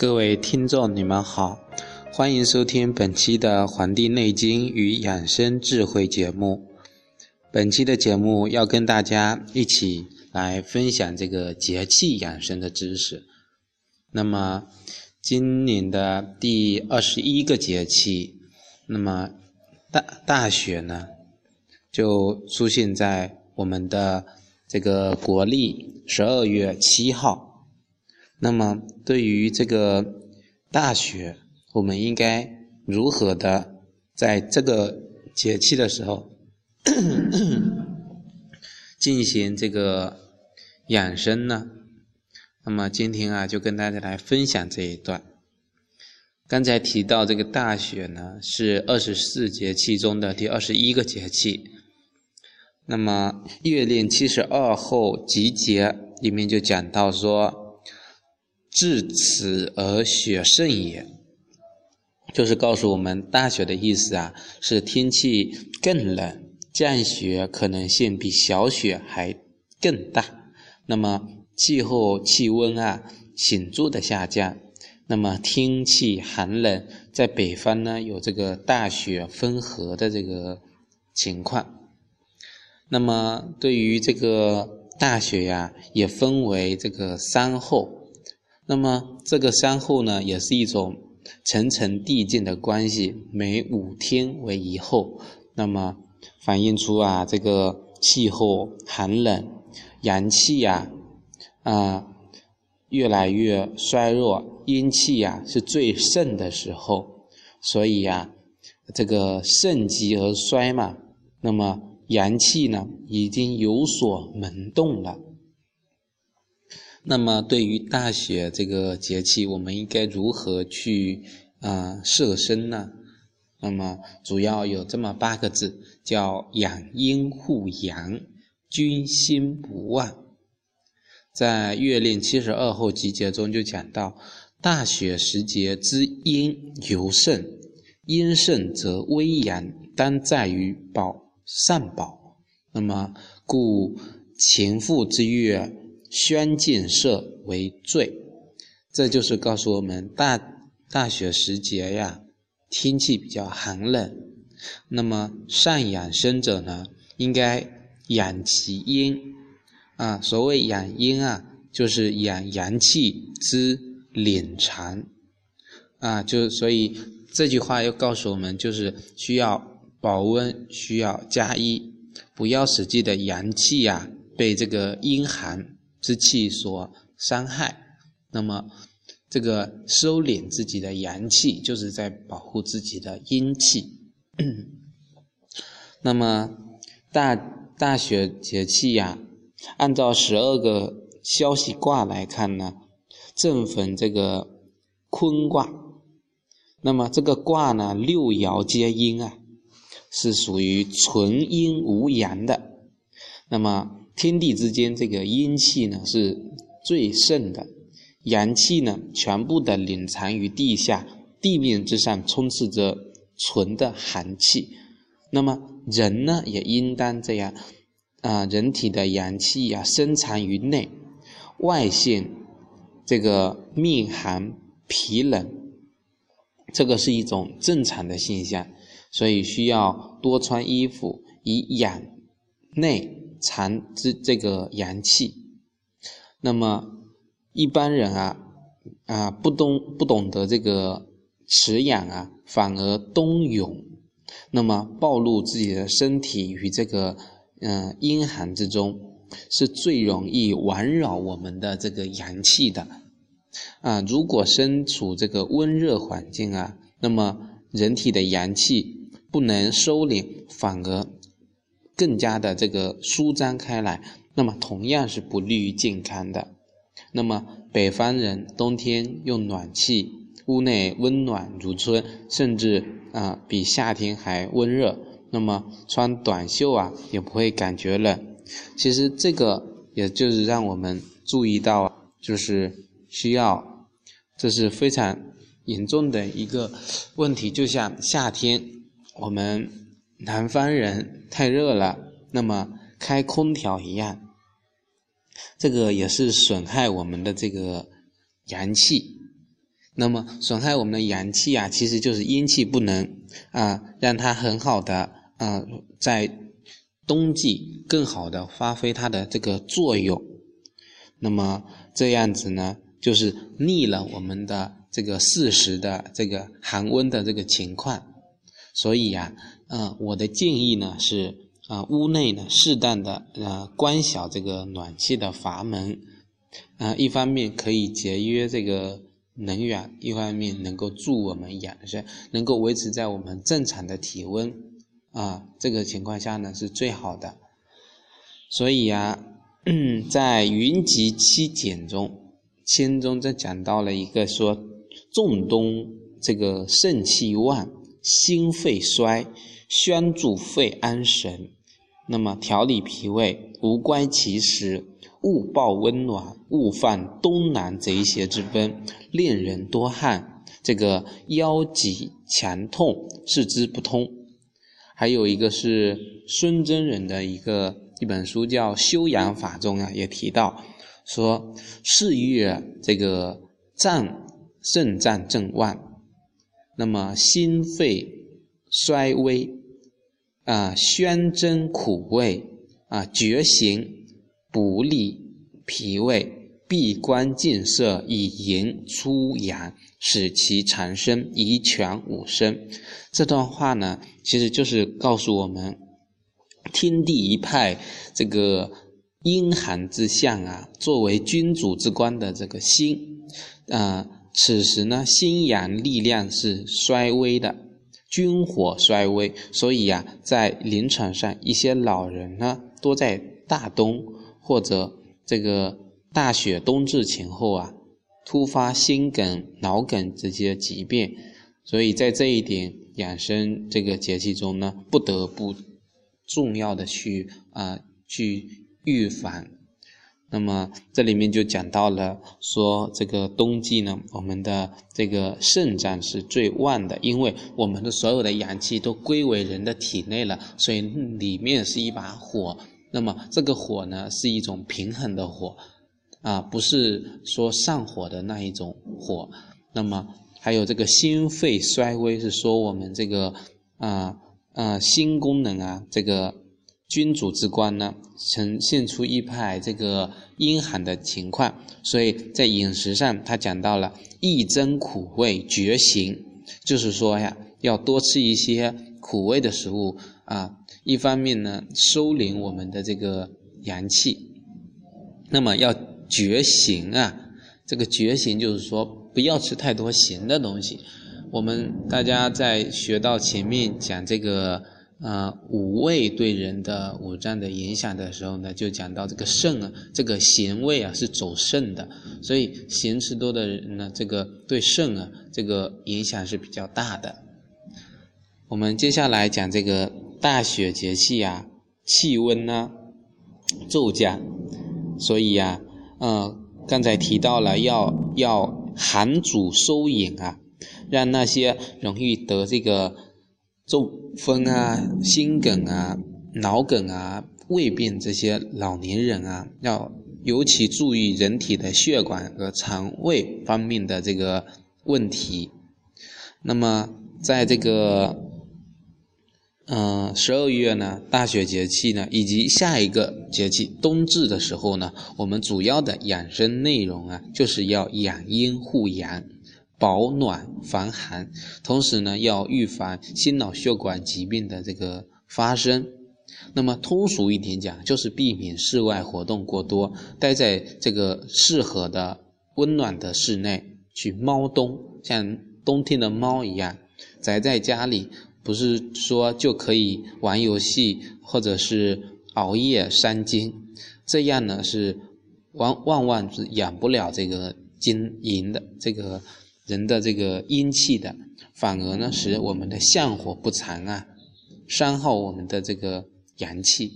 各位听众，你们好，欢迎收听本期的《黄帝内经与养生智慧》节目。本期的节目要跟大家一起来分享这个节气养生的知识。那么，今年的第二十一个节气，那么大大雪呢，就出现在我们的这个国历十二月七号。那么，对于这个大雪，我们应该如何的在这个节气的时候 进行这个养生呢？那么今天啊，就跟大家来分享这一段。刚才提到这个大雪呢，是二十四节气中的第二十一个节气。那么《月令七十二候集结》里面就讲到说。至此而雪盛也，就是告诉我们大雪的意思啊，是天气更冷，降雪可能性比小雪还更大。那么气候气温啊显著的下降，那么天气寒冷，在北方呢有这个大雪纷合的这个情况。那么对于这个大雪呀，也分为这个三候。那么这个山后呢，也是一种层层递进的关系，每五天为一候，那么反映出啊这个气候寒冷，阳气呀啊越来越衰弱，阴气呀是最盛的时候，所以呀这个盛极而衰嘛，那么阳气呢已经有所萌动了。那么，对于大雪这个节气，我们应该如何去啊设身呢？那么，主要有这么八个字，叫养阴护阳，君心不忘。在《月令七十二候集结》中就讲到，大雪时节之阴尤盛，阴盛则微阳，当在于保善保。那么，故晴复之月。宣进色为最，这就是告诉我们大大雪时节呀，天气比较寒冷。那么善养生者呢，应该养其阴啊。所谓养阴啊，就是养阳气之敛藏啊。就所以这句话又告诉我们，就是需要保温，需要加衣，不要使自己的阳气呀被这个阴寒。之气所伤害，那么这个收敛自己的阳气，就是在保护自己的阴气。那么大大雪节气呀，按照十二个消息卦来看呢，正逢这个坤卦。那么这个卦呢，六爻皆阴啊，是属于纯阴无阳的。那么。天地之间，这个阴气呢是最盛的，阳气呢全部的隐藏于地下，地面之上充斥着纯的寒气。那么人呢也应当这样啊，人体的阳气呀深藏于内，外现这个面寒脾冷，这个是一种正常的现象，所以需要多穿衣服以养内。藏之这个阳气，那么一般人啊啊不懂不懂得这个持养啊，反而冬泳，那么暴露自己的身体于这个嗯阴寒之中，是最容易玩扰我们的这个阳气的啊。如果身处这个温热环境啊，那么人体的阳气不能收敛，反而。更加的这个舒张开来，那么同样是不利于健康的。那么北方人冬天用暖气，屋内温暖如春，甚至啊比夏天还温热。那么穿短袖啊也不会感觉冷。其实这个也就是让我们注意到，就是需要，这是非常严重的一个问题。就像夏天我们。南方人太热了，那么开空调一样，这个也是损害我们的这个阳气。那么损害我们的阳气啊，其实就是阴气不能啊，让它很好的啊，在冬季更好的发挥它的这个作用。那么这样子呢，就是逆了我们的这个四时的这个寒温的这个情况。所以呀，嗯，我的建议呢是啊，屋内呢适当的呃关小这个暖气的阀门，啊，一方面可以节约这个能源，一方面能够助我们养生，能够维持在我们正常的体温，啊，这个情况下呢是最好的。所以呀，在云集七简中，千中这讲到了一个说，仲冬这个肾气旺。心肺衰，宣助肺安神。那么调理脾胃，无关其时，勿暴温暖，勿犯东南贼邪之分，令人多汗。这个腰脊强痛，四肢不通。还有一个是孙真人的一个一本书叫《修养法》中啊，也提到说，四月这个脏肾脏正旺。那么心肺衰微啊，宣真苦味啊，绝行不利脾胃，闭关禁色，以迎出阳，使其长生，以全五身。这段话呢，其实就是告诉我们，天地一派这个阴寒之象啊，作为君主之官的这个心啊。此时呢，心阳力量是衰微的，军火衰微，所以呀，在临床上，一些老人呢，多在大冬或者这个大雪冬至前后啊，突发心梗、脑梗这些疾病，所以在这一点养生这个节气中呢，不得不重要的去啊去预防。那么这里面就讲到了，说这个冬季呢，我们的这个肾脏是最旺的，因为我们的所有的阳气都归为人的体内了，所以里面是一把火。那么这个火呢，是一种平衡的火，啊，不是说上火的那一种火。那么还有这个心肺衰微，是说我们这个啊啊心功能啊这个。君主之官呢，呈现出一派这个阴寒的情况，所以在饮食上，他讲到了益增苦味，绝行，就是说呀，要多吃一些苦味的食物啊。一方面呢，收敛我们的这个阳气，那么要绝行啊。这个绝行就是说，不要吃太多咸的东西。我们大家在学到前面讲这个。啊，五味对人的五脏的影响的时候呢，就讲到这个肾啊，这个咸味啊是走肾的，所以咸吃多的人呢，这个对肾啊这个影响是比较大的。我们接下来讲这个大雪节气啊，气温呢骤降，所以呀，呃，刚才提到了要要寒主收引啊，让那些容易得这个。中风啊、心梗啊、脑梗啊、胃病这些老年人啊，要尤其注意人体的血管和肠胃方面的这个问题。那么，在这个嗯十二月呢，大雪节气呢，以及下一个节气冬至的时候呢，我们主要的养生内容啊，就是要养阴护阳。保暖防寒，同时呢，要预防心脑血管疾病的这个发生。那么通俗一点讲，就是避免室外活动过多，待在这个适合的温暖的室内去猫冬，像冬天的猫一样宅在家里，不是说就可以玩游戏或者是熬夜伤筋，这样呢是万万万是养不了这个金银的这个。人的这个阴气的，反而呢使我们的相火不长啊，伤耗我们的这个阳气。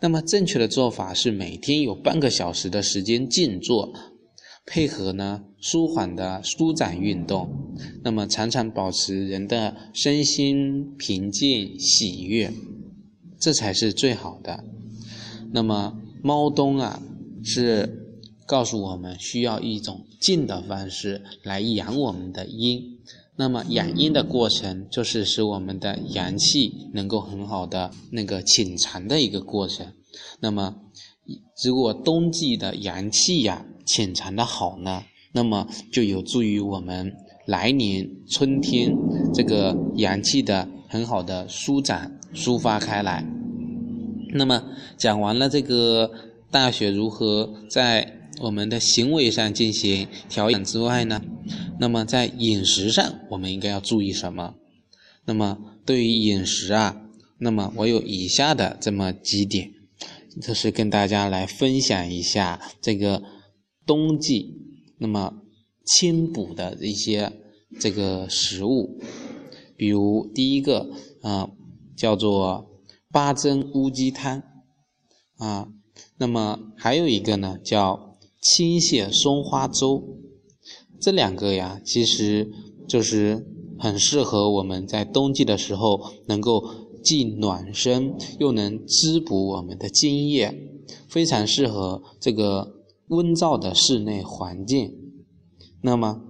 那么正确的做法是每天有半个小时的时间静坐，配合呢舒缓的舒展运动，那么常常保持人的身心平静喜悦，这才是最好的。那么猫冬啊是。告诉我们需要一种静的方式来养我们的阴。那么养阴的过程就是使我们的阳气能够很好的那个潜藏的一个过程。那么如果冬季的阳气呀潜藏的好呢，那么就有助于我们来年春天这个阳气的很好的舒展抒发开来。那么讲完了这个大雪如何在我们的行为上进行调养之外呢，那么在饮食上我们应该要注意什么？那么对于饮食啊，那么我有以下的这么几点，就是跟大家来分享一下这个冬季那么清补的一些这个食物，比如第一个啊叫做。八珍乌鸡汤，啊，那么还有一个呢，叫青蟹松花粥，这两个呀，其实就是很适合我们在冬季的时候，能够既暖身又能滋补我们的津液，非常适合这个温燥的室内环境。那么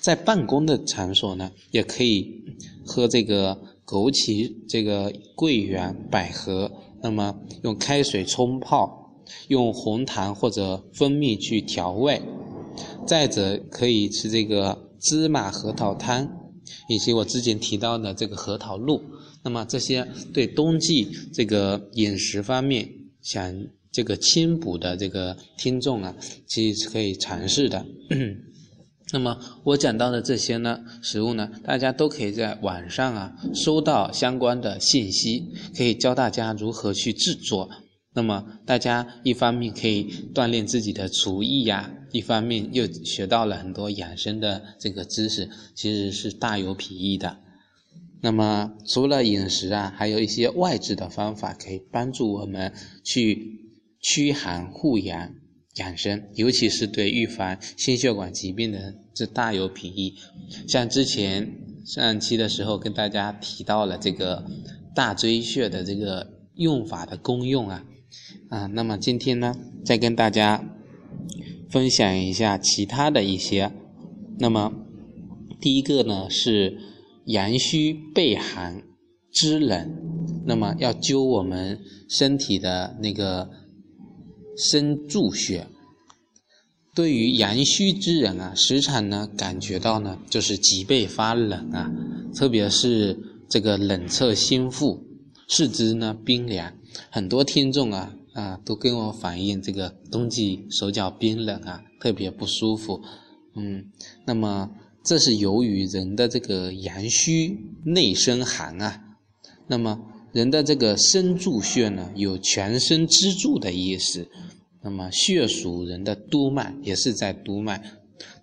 在办公的场所呢，也可以喝这个。枸杞、这个桂圆、百合，那么用开水冲泡，用红糖或者蜂蜜去调味。再者，可以吃这个芝麻核桃汤，以及我之前提到的这个核桃露。那么这些对冬季这个饮食方面想这个清补的这个听众啊，其实是可以尝试的。那么我讲到的这些呢，食物呢，大家都可以在网上啊收到相关的信息，可以教大家如何去制作。那么大家一方面可以锻炼自己的厨艺呀，一方面又学到了很多养生的这个知识，其实是大有裨益的。那么除了饮食啊，还有一些外治的方法可以帮助我们去驱寒护阳。养生，尤其是对预防心血管疾病的，这大有裨益。像之前上期的时候跟大家提到了这个大椎穴的这个用法的功用啊，啊，那么今天呢，再跟大家分享一下其他的一些。那么第一个呢是阳虚背寒肢冷，那么要灸我们身体的那个。生柱穴，对于阳虚之人啊，时常呢感觉到呢就是脊背发冷啊，特别是这个冷侧心腹，四肢呢冰凉。很多听众啊啊都跟我反映这个冬季手脚冰冷啊，特别不舒服。嗯，那么这是由于人的这个阳虚内生寒啊。那么人的这个身助穴呢，有全身支柱的意思。那么穴属人的督脉，也是在督脉。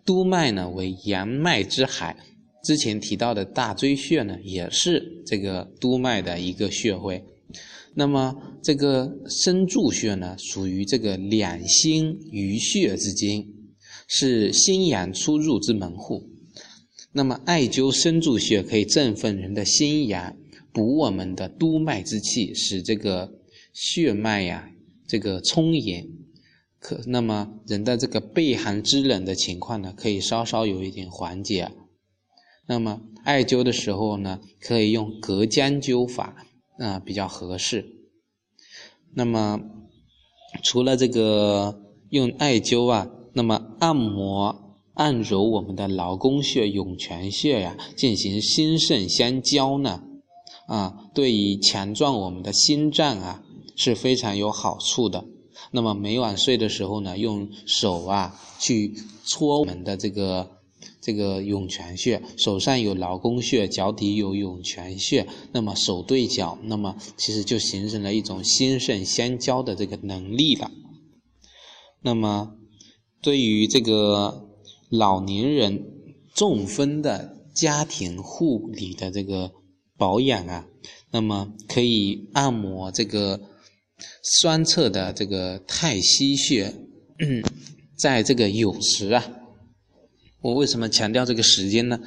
督脉呢为阳脉之海，之前提到的大椎穴呢，也是这个督脉的一个穴位。那么这个生柱穴呢，属于这个两心俞穴之间，是心阳出入之门户。那么艾灸生柱穴可以振奋人的心阳，补我们的督脉之气，使这个血脉呀，这个充盈。可那么人的这个背寒肢冷的情况呢，可以稍稍有一点缓解。那么艾灸的时候呢，可以用隔姜灸法，啊比较合适。那么除了这个用艾灸啊，那么按摩按揉我们的劳宫穴、涌泉穴呀，进行心肾相交呢，啊，对于强壮我们的心脏啊是非常有好处的。那么每晚睡的时候呢，用手啊去搓我们的这个这个涌泉穴，手上有劳宫穴，脚底有涌泉穴，那么手对脚，那么其实就形成了一种心肾相交的这个能力了。那么对于这个老年人中风的家庭护理的这个保养啊，那么可以按摩这个。双侧的这个太溪穴，在这个酉时啊，我为什么强调这个时间呢？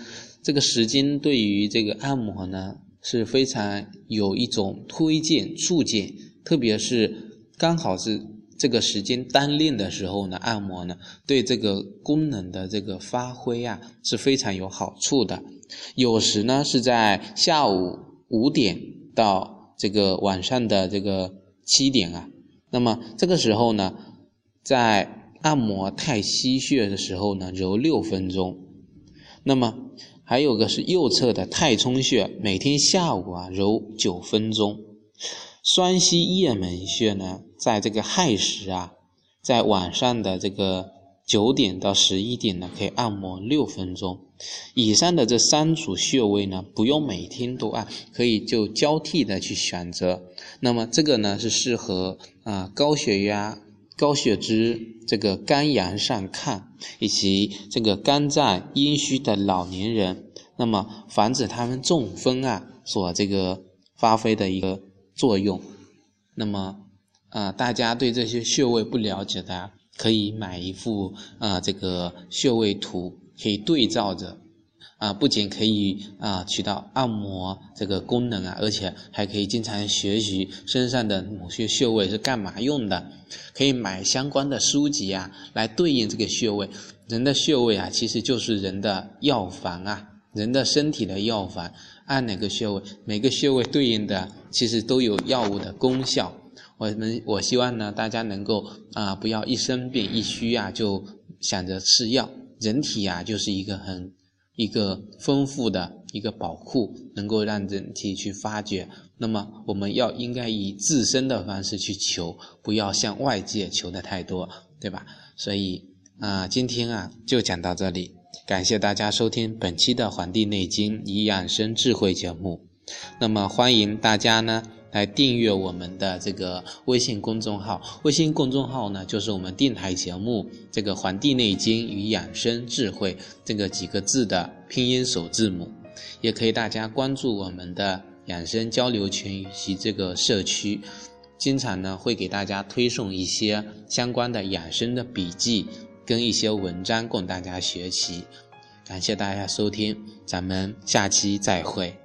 这个时间对于这个按摩呢是非常有一种推荐促进，特别是刚好是这个时间单练的时候呢，按摩呢，对这个功能的这个发挥啊是非常有好处的。有时呢是在下午五点到这个晚上的这个七点啊，那么这个时候呢，在按摩太溪穴的时候呢，揉六分钟。那么还有个是右侧的太冲穴，每天下午啊揉九分钟。双溪雁门穴呢，在这个亥时啊，在晚上的这个九点到十一点呢，可以按摩六分钟。以上的这三组穴位呢，不用每天都按，可以就交替的去选择。那么这个呢，是适合啊高血压、高血脂、这个肝阳上亢以及这个肝脏阴虚的老年人，那么防止他们中风啊，所这个发挥的一个。作用，那么啊，大家对这些穴位不了解的，可以买一副啊这个穴位图，可以对照着啊，不仅可以啊起到按摩这个功能啊，而且还可以经常学习身上的某些穴位是干嘛用的，可以买相关的书籍啊，来对应这个穴位。人的穴位啊，其实就是人的药房啊，人的身体的药房。按哪个穴位，每个穴位对应的其实都有药物的功效。我们我希望呢，大家能够啊，不要一生病一虚啊就想着吃药。人体呀，就是一个很一个丰富的一个宝库，能够让人体去发掘。那么我们要应该以自身的方式去求，不要向外界求的太多，对吧？所以啊，今天啊就讲到这里。感谢大家收听本期的《黄帝内经与养生智慧》节目。那么，欢迎大家呢来订阅我们的这个微信公众号。微信公众号呢，就是我们电台节目这个《黄帝内经与养生智慧》这个几个字的拼音首字母。也可以大家关注我们的养生交流群以及这个社区，经常呢会给大家推送一些相关的养生的笔记。跟一些文章供大家学习，感谢大家收听，咱们下期再会。